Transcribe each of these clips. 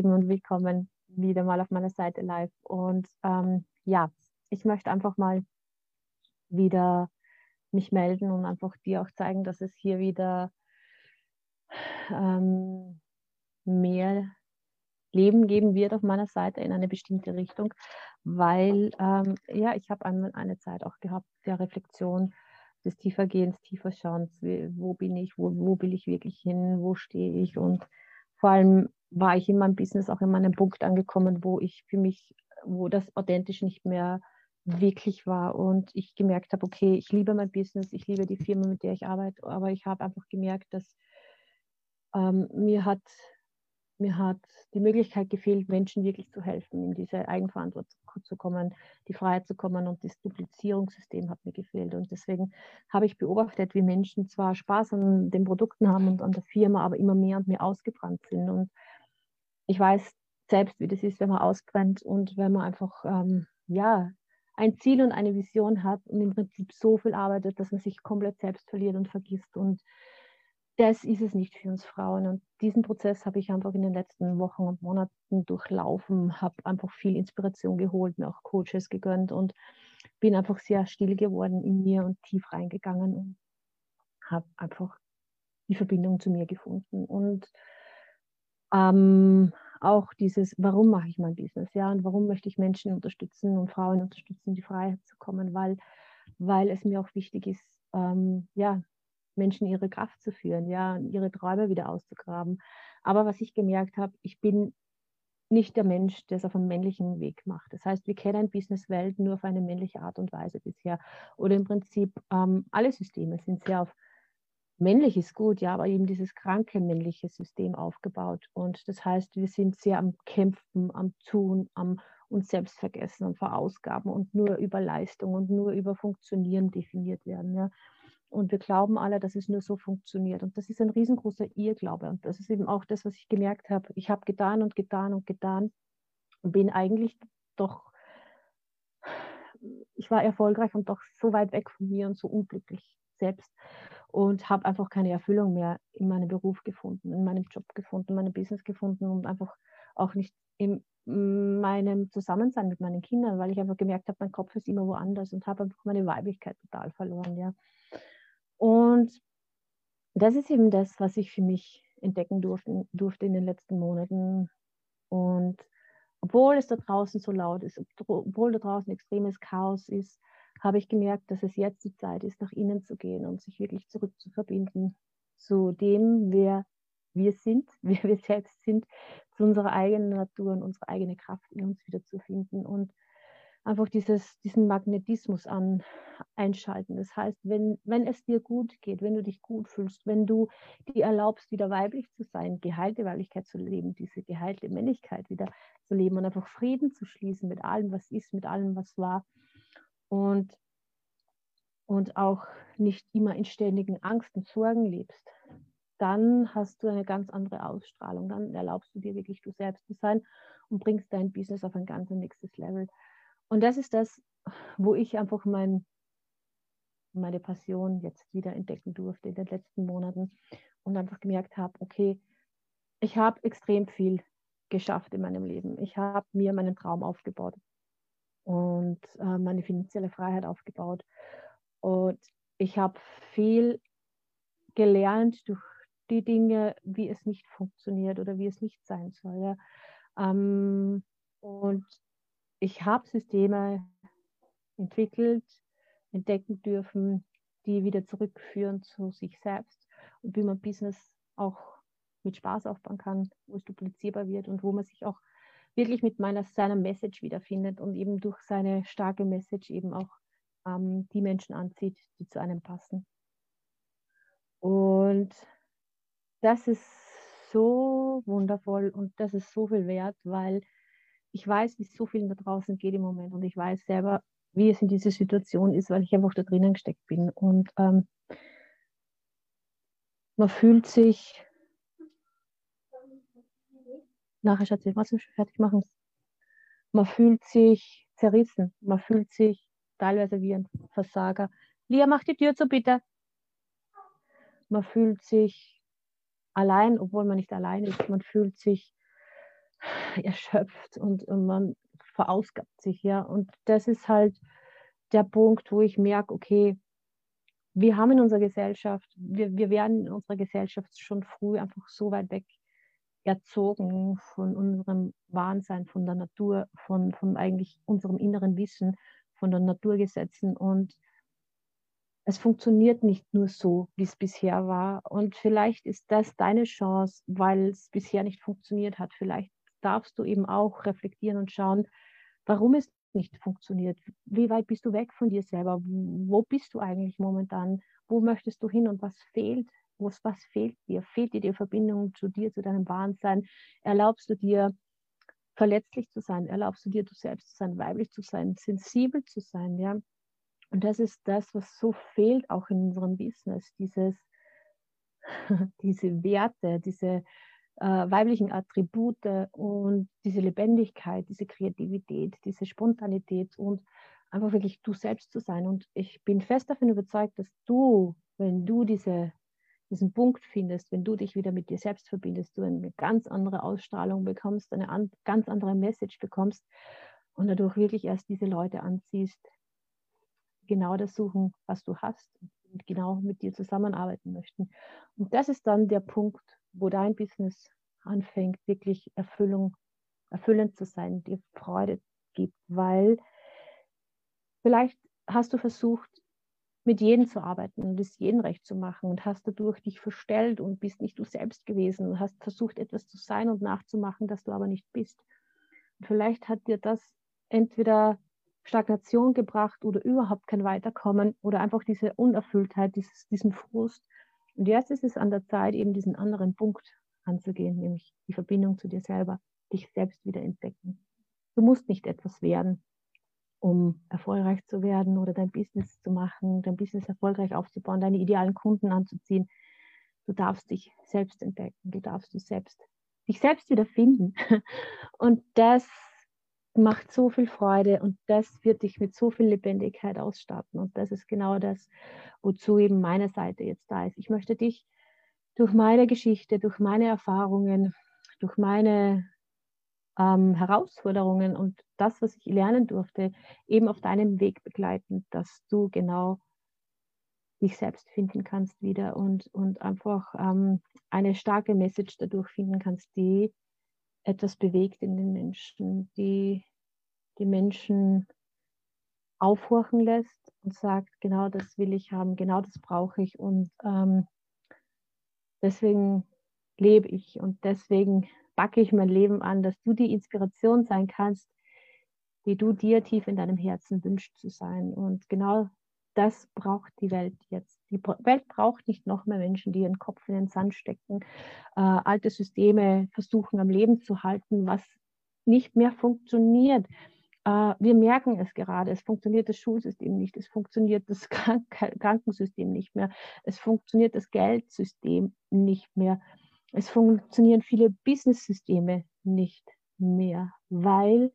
Lieben und willkommen wieder mal auf meiner Seite live. Und ähm, ja, ich möchte einfach mal wieder mich melden und einfach dir auch zeigen, dass es hier wieder ähm, mehr Leben geben wird auf meiner Seite in eine bestimmte Richtung, weil ähm, ja, ich habe eine, eine Zeit auch gehabt der Reflexion, des Tiefergehens, Tieferschauens, wo bin ich, wo, wo will ich wirklich hin, wo stehe ich und vor allem war ich in meinem Business auch in meinem Punkt angekommen, wo ich für mich, wo das authentisch nicht mehr wirklich war und ich gemerkt habe, okay, ich liebe mein Business, ich liebe die Firma, mit der ich arbeite, aber ich habe einfach gemerkt, dass ähm, mir hat mir hat die Möglichkeit gefehlt, Menschen wirklich zu helfen, in diese Eigenverantwortung zu kommen, die Freiheit zu kommen und das Duplizierungssystem hat mir gefehlt. Und deswegen habe ich beobachtet, wie Menschen zwar Spaß an den Produkten haben und an der Firma, aber immer mehr und mehr ausgebrannt sind. Und ich weiß selbst, wie das ist, wenn man ausbrennt und wenn man einfach, ähm, ja, ein Ziel und eine Vision hat und im Prinzip so viel arbeitet, dass man sich komplett selbst verliert und vergisst. Und das ist es nicht für uns Frauen. Und diesen Prozess habe ich einfach in den letzten Wochen und Monaten durchlaufen, habe einfach viel Inspiration geholt, mir auch Coaches gegönnt und bin einfach sehr still geworden in mir und tief reingegangen und habe einfach die Verbindung zu mir gefunden. Und ähm, auch dieses, warum mache ich mein Business, ja, und warum möchte ich Menschen unterstützen und Frauen unterstützen, die Freiheit zu kommen, weil, weil es mir auch wichtig ist, ähm, ja, Menschen ihre Kraft zu führen, ja, ihre Träume wieder auszugraben. Aber was ich gemerkt habe, ich bin nicht der Mensch, der es auf einem männlichen Weg macht. Das heißt, wir kennen Businesswelt nur auf eine männliche Art und Weise bisher. Oder im Prinzip ähm, alle Systeme sind sehr auf männlich ist gut, ja, aber eben dieses kranke männliche System aufgebaut. Und das heißt, wir sind sehr am Kämpfen, am Tun, am uns selbst vergessen und verausgaben und nur über Leistung und nur über Funktionieren definiert werden. Ja. Und wir glauben alle, dass es nur so funktioniert. Und das ist ein riesengroßer Irrglaube. Und das ist eben auch das, was ich gemerkt habe. Ich habe getan und getan und getan und bin eigentlich doch, ich war erfolgreich und doch so weit weg von mir und so unglücklich selbst und habe einfach keine Erfüllung mehr in meinem Beruf gefunden, in meinem Job gefunden, in meinem Business gefunden und einfach auch nicht in meinem Zusammensein mit meinen Kindern, weil ich einfach gemerkt habe, mein Kopf ist immer woanders und habe einfach meine Weiblichkeit total verloren. Ja. Und das ist eben das, was ich für mich entdecken durfte, durfte in den letzten Monaten. Und obwohl es da draußen so laut ist, obwohl da draußen extremes Chaos ist, habe ich gemerkt, dass es jetzt die Zeit ist, nach innen zu gehen und sich wirklich zurück zu dem, wer wir sind, wer wir selbst sind, zu unserer eigenen Natur und unsere eigene Kraft in uns wieder zu finden und einfach dieses, diesen Magnetismus an, einschalten. Das heißt, wenn, wenn es dir gut geht, wenn du dich gut fühlst, wenn du dir erlaubst, wieder weiblich zu sein, geheilte Weiblichkeit zu leben, diese geheilte Männlichkeit wieder zu leben und einfach Frieden zu schließen mit allem, was ist, mit allem, was war und, und auch nicht immer in ständigen Angst und Sorgen lebst, dann hast du eine ganz andere Ausstrahlung. Dann erlaubst du dir wirklich du selbst zu sein und bringst dein Business auf ein ganz nächstes Level. Und das ist das, wo ich einfach mein, meine Passion jetzt wieder entdecken durfte in den letzten Monaten und einfach gemerkt habe, okay, ich habe extrem viel geschafft in meinem Leben. Ich habe mir meinen Traum aufgebaut und äh, meine finanzielle Freiheit aufgebaut. Und ich habe viel gelernt durch die Dinge, wie es nicht funktioniert oder wie es nicht sein soll. Ja. Ähm, und ich habe Systeme entwickelt, entdecken dürfen, die wieder zurückführen zu sich selbst und wie man Business auch mit Spaß aufbauen kann, wo es duplizierbar wird und wo man sich auch wirklich mit meiner, seiner Message wiederfindet und eben durch seine starke Message eben auch ähm, die Menschen anzieht, die zu einem passen. Und das ist so wundervoll und das ist so viel wert, weil ich weiß, wie es so vielen da draußen geht im Moment und ich weiß selber, wie es in dieser Situation ist, weil ich einfach da drinnen gesteckt bin. Und ähm, man fühlt sich, nachher Schatz, ich muss fertig machen. Man fühlt sich zerrissen, man fühlt sich teilweise wie ein Versager. Lia, mach die Tür zu, bitte. Man fühlt sich allein, obwohl man nicht allein ist. Man fühlt sich erschöpft und, und man verausgabt sich, ja. Und das ist halt der Punkt, wo ich merke, okay, wir haben in unserer Gesellschaft, wir, wir werden in unserer Gesellschaft schon früh einfach so weit weg erzogen von unserem Wahnsinn, von der Natur, von, von eigentlich unserem inneren Wissen, von den Naturgesetzen. Und es funktioniert nicht nur so, wie es bisher war. Und vielleicht ist das deine Chance, weil es bisher nicht funktioniert hat. Vielleicht darfst du eben auch reflektieren und schauen, warum es nicht funktioniert. Wie weit bist du weg von dir selber? Wo bist du eigentlich momentan? Wo möchtest du hin und was fehlt? Was, was fehlt dir? Fehlt dir die Verbindung zu dir, zu deinem Wahnsein? Erlaubst du dir, verletzlich zu sein? Erlaubst du dir, du selbst zu sein, weiblich zu sein, sensibel zu sein? Ja? Und das ist das, was so fehlt auch in unserem Business, dieses, diese Werte, diese äh, weiblichen Attribute und diese Lebendigkeit, diese Kreativität, diese Spontanität und einfach wirklich du selbst zu sein. Und ich bin fest davon überzeugt, dass du, wenn du diese, diesen Punkt findest, wenn du dich wieder mit dir selbst verbindest, du eine ganz andere Ausstrahlung bekommst, eine an, ganz andere Message bekommst und dadurch wirklich erst diese Leute anziehst, genau das suchen, was du hast und genau mit dir zusammenarbeiten möchten. Und das ist dann der Punkt, wo dein Business anfängt, wirklich Erfüllung, erfüllend zu sein, dir Freude gibt, weil vielleicht hast du versucht, mit jedem zu arbeiten und es jedem recht zu machen und hast dadurch dich verstellt und bist nicht du selbst gewesen und hast versucht, etwas zu sein und nachzumachen, das du aber nicht bist. Und vielleicht hat dir das entweder Stagnation gebracht oder überhaupt kein Weiterkommen oder einfach diese Unerfülltheit, dieses, diesen Frust. Und jetzt ist es an der Zeit, eben diesen anderen Punkt anzugehen, nämlich die Verbindung zu dir selber, dich selbst wieder entdecken. Du musst nicht etwas werden, um erfolgreich zu werden oder dein Business zu machen, dein Business erfolgreich aufzubauen, deine idealen Kunden anzuziehen. Du darfst dich selbst entdecken, du darfst du selbst, dich selbst wieder finden. Und das macht so viel Freude und das wird dich mit so viel Lebendigkeit ausstatten. Und das ist genau das, wozu eben meine Seite jetzt da ist. Ich möchte dich durch meine Geschichte, durch meine Erfahrungen, durch meine ähm, Herausforderungen und das, was ich lernen durfte, eben auf deinem Weg begleiten, dass du genau dich selbst finden kannst wieder und, und einfach ähm, eine starke Message dadurch finden kannst, die etwas bewegt in den Menschen, die die Menschen aufhorchen lässt und sagt, genau das will ich haben, genau das brauche ich und ähm, deswegen lebe ich und deswegen backe ich mein Leben an, dass du die Inspiration sein kannst, die du dir tief in deinem Herzen wünschst zu sein. Und genau das braucht die Welt jetzt. Die Welt braucht nicht noch mehr Menschen, die ihren Kopf in den Sand stecken, äh, alte Systeme versuchen am Leben zu halten, was nicht mehr funktioniert. Äh, wir merken es gerade, es funktioniert das Schulsystem nicht, es funktioniert das Krank Krankensystem nicht mehr, es funktioniert das Geldsystem nicht mehr, es funktionieren viele Business-Systeme nicht mehr, weil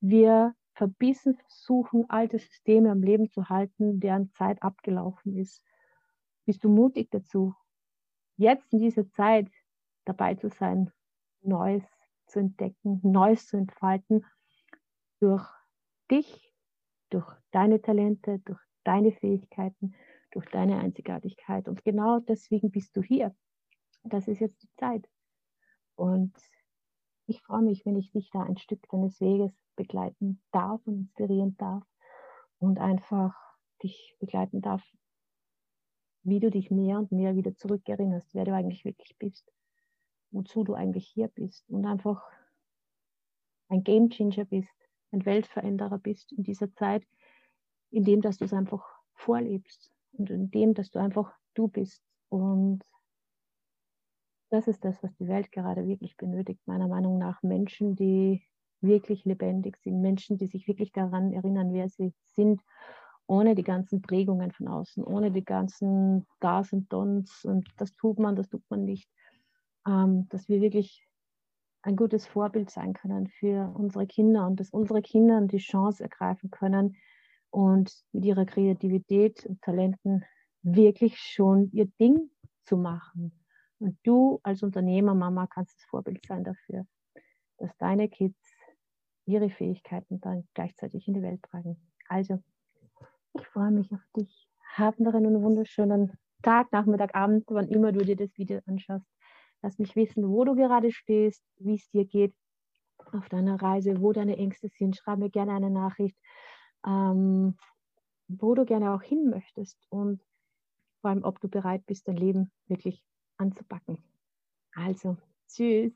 wir verbissen versuchen, alte Systeme am Leben zu halten, deren Zeit abgelaufen ist. Bist du mutig dazu, jetzt in dieser Zeit dabei zu sein, Neues zu entdecken, Neues zu entfalten durch dich, durch deine Talente, durch deine Fähigkeiten, durch deine Einzigartigkeit. Und genau deswegen bist du hier. Das ist jetzt die Zeit. Und ich freue mich, wenn ich dich da ein Stück deines Weges begleiten darf und inspirieren darf und einfach dich begleiten darf, wie du dich mehr und mehr wieder zurückerinnerst, wer du eigentlich wirklich bist, wozu du eigentlich hier bist und einfach ein Game Changer bist, ein Weltveränderer bist in dieser Zeit, indem dass du es einfach vorlebst und indem dass du einfach du bist. Und das ist das, was die Welt gerade wirklich benötigt, meiner Meinung nach. Menschen, die wirklich lebendig sind, Menschen, die sich wirklich daran erinnern, wer sie sind, ohne die ganzen Prägungen von außen, ohne die ganzen Das und Dons und das tut man, das tut man nicht. Ähm, dass wir wirklich ein gutes Vorbild sein können für unsere Kinder und dass unsere Kinder die Chance ergreifen können und mit ihrer Kreativität und Talenten wirklich schon ihr Ding zu machen. Und du als Unternehmer, Mama, kannst das Vorbild sein dafür. dass deine Kids ihre Fähigkeiten dann gleichzeitig in die Welt tragen. Also, ich freue mich auf dich. Hab noch einen wunderschönen Tag, Nachmittag, Abend, wann immer du dir das Video anschaust. Lass mich wissen, wo du gerade stehst, wie es dir geht auf deiner Reise, wo deine Ängste sind. Schreib mir gerne eine Nachricht, ähm, wo du gerne auch hin möchtest und vor allem, ob du bereit bist, dein Leben wirklich anzupacken. Also, tschüss.